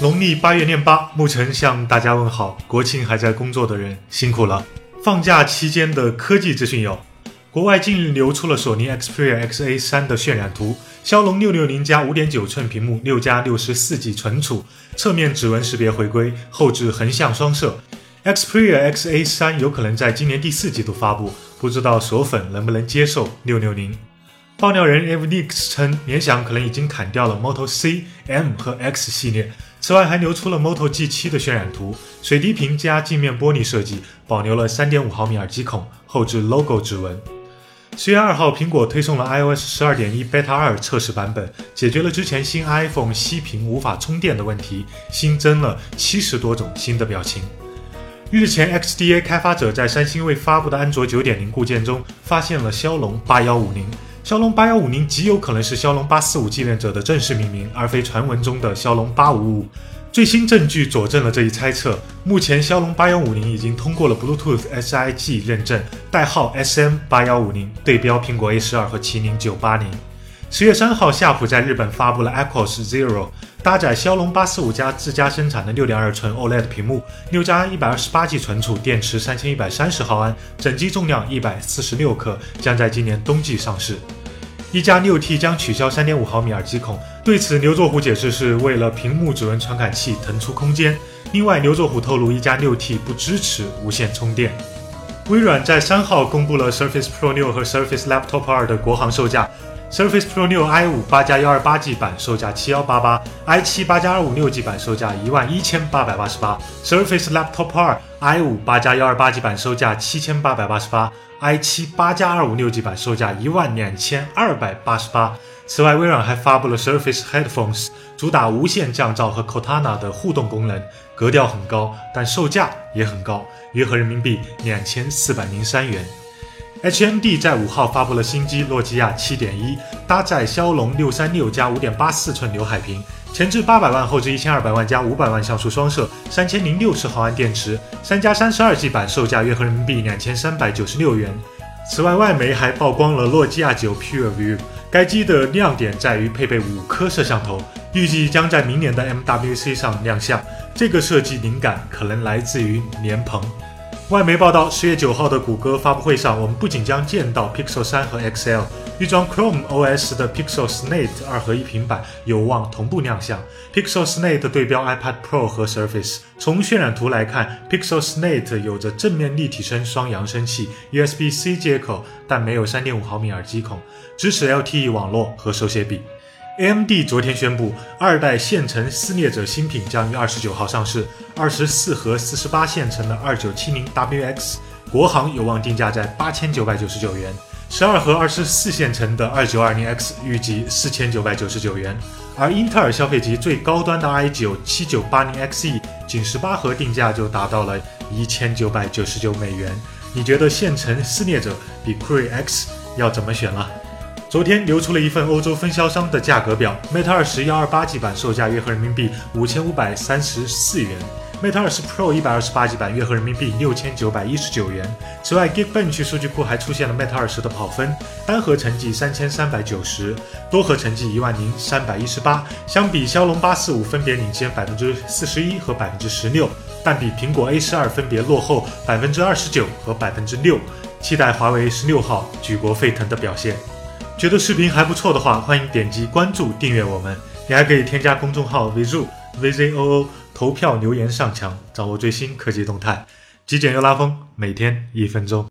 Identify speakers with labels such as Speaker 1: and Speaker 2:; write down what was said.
Speaker 1: 农历八月廿八，沐晨向大家问好。国庆还在工作的人辛苦了。放假期间的科技资讯有：国外近日流出了索尼 Xperia XA3 的渲染图，骁龙六六零加五点九寸屏幕，六加六十四 G 存储，侧面指纹识别回归，后置横向双摄。Xperia XA3 有可能在今年第四季度发布，不知道索粉能不能接受六六零。爆料人 Avnix 称，联想可能已经砍掉了 Moto C、M 和 X 系列。此外，还流出了 Moto G7 的渲染图，水滴屏加镜面玻璃设计，保留了3.5毫米耳机孔，后置 logo 指纹。十月二号，苹果推送了 iOS 12.1 Beta 2测试版本，解决了之前新 iPhone 熄屏无法充电的问题，新增了七十多种新的表情。日前，XDA 开发者在三星未发布的安卓9.0固件中发现了骁龙8150。骁龙八幺五零极有可能是骁龙八四五继任者的正式命名，而非传闻中的骁龙八五五。最新证据佐证了这一猜测。目前，骁龙八幺五零已经通过了 Bluetooth SIG 认证，代号 SM 八幺五零，对标苹果 A 十二和麒麟九八零。十月三号，夏普在日本发布了 Echoes Zero，搭载骁龙八四五加自家生产的六点二寸 OLED 屏幕，六加一百二十八 G 存储，电池三千一百三十毫安，整机重量一百四十六克，将在今年冬季上市。一加六 T 将取消三点五毫米耳机孔，对此牛作虎解释是为了屏幕指纹传感器腾出空间。另外，牛作虎透露一加六 T 不支持无线充电。微软在三号公布了 Surface Pro 六和 Surface Laptop 二的国行售价。Surface Pro 六 i 五八加幺二八 G 版售价七幺八八，i 七八加二五六 G 版售价一万一千八百八十八。Surface Laptop 二 i 五八加幺二八 G 版售价七千八百八十八。i 七八加二五六 G 版售价一万两千二百八十八。此外，微软还发布了 Surface Headphones，主打无线降噪和 Cortana 的互动功能，格调很高，但售价也很高，约合人民币两千四百零三元。HMD 在五号发布了新机诺基亚七点一，搭载骁龙六三六加五点八四寸刘海屏，前置八百万，后置一千二百万加五百万像素双摄，三千零六十毫安电池，三加三十二 G 版，售价约合人民币两千三百九十六元。此外，外媒还曝光了诺基亚九 PureView，该机的亮点在于配备五颗摄像头，预计将在明年的 MWC 上亮相。这个设计灵感可能来自于莲蓬。外媒报道，十月九号的谷歌发布会上，我们不仅将见到 Pixel 三和 XL 预装 Chrome OS 的 Pixel Slate 二合一平板有望同步亮相。Pixel Slate 对标 iPad Pro 和 Surface。从渲染图来看，Pixel Slate 有着正面立体声双扬声器、USB-C 接口，但没有三点五毫米耳机孔，支持 LTE 网络和手写笔。AMD 昨天宣布，二代线程撕裂者新品将于二十九号上市。二十四和四十八线程的二九七零 WX 国行有望定价在八千九百九十九元，十二和二十四线程的二九二零 X 预计四千九百九十九元。而英特尔消费级最高端的 i 九七九八零 XE 仅十八核定价就达到了一千九百九十九美元。你觉得线程撕裂者比酷睿 X 要怎么选了？昨天流出了一份欧洲分销商的价格表，Mate 二十幺二八 G 版售价约合人民币五千五百三十四元，Mate 二十 Pro 一百二十八 G 版约合人民币六千九百一十九元。此外，Geekbench 数据库还出现了 Mate 二十的跑分，单核成绩三千三百九十，多核成绩一万零三百一十八。相比骁龙八四五分别领先百分之四十一和百分之十六，但比苹果 A 十二分别落后百分之二十九和百分之六。期待华为十六号举国沸腾的表现。觉得视频还不错的话，欢迎点击关注订阅我们。你还可以添加公众号 VZOO VZOO 投票留言上墙，掌握最新科技动态。极简又拉风，每天一分钟。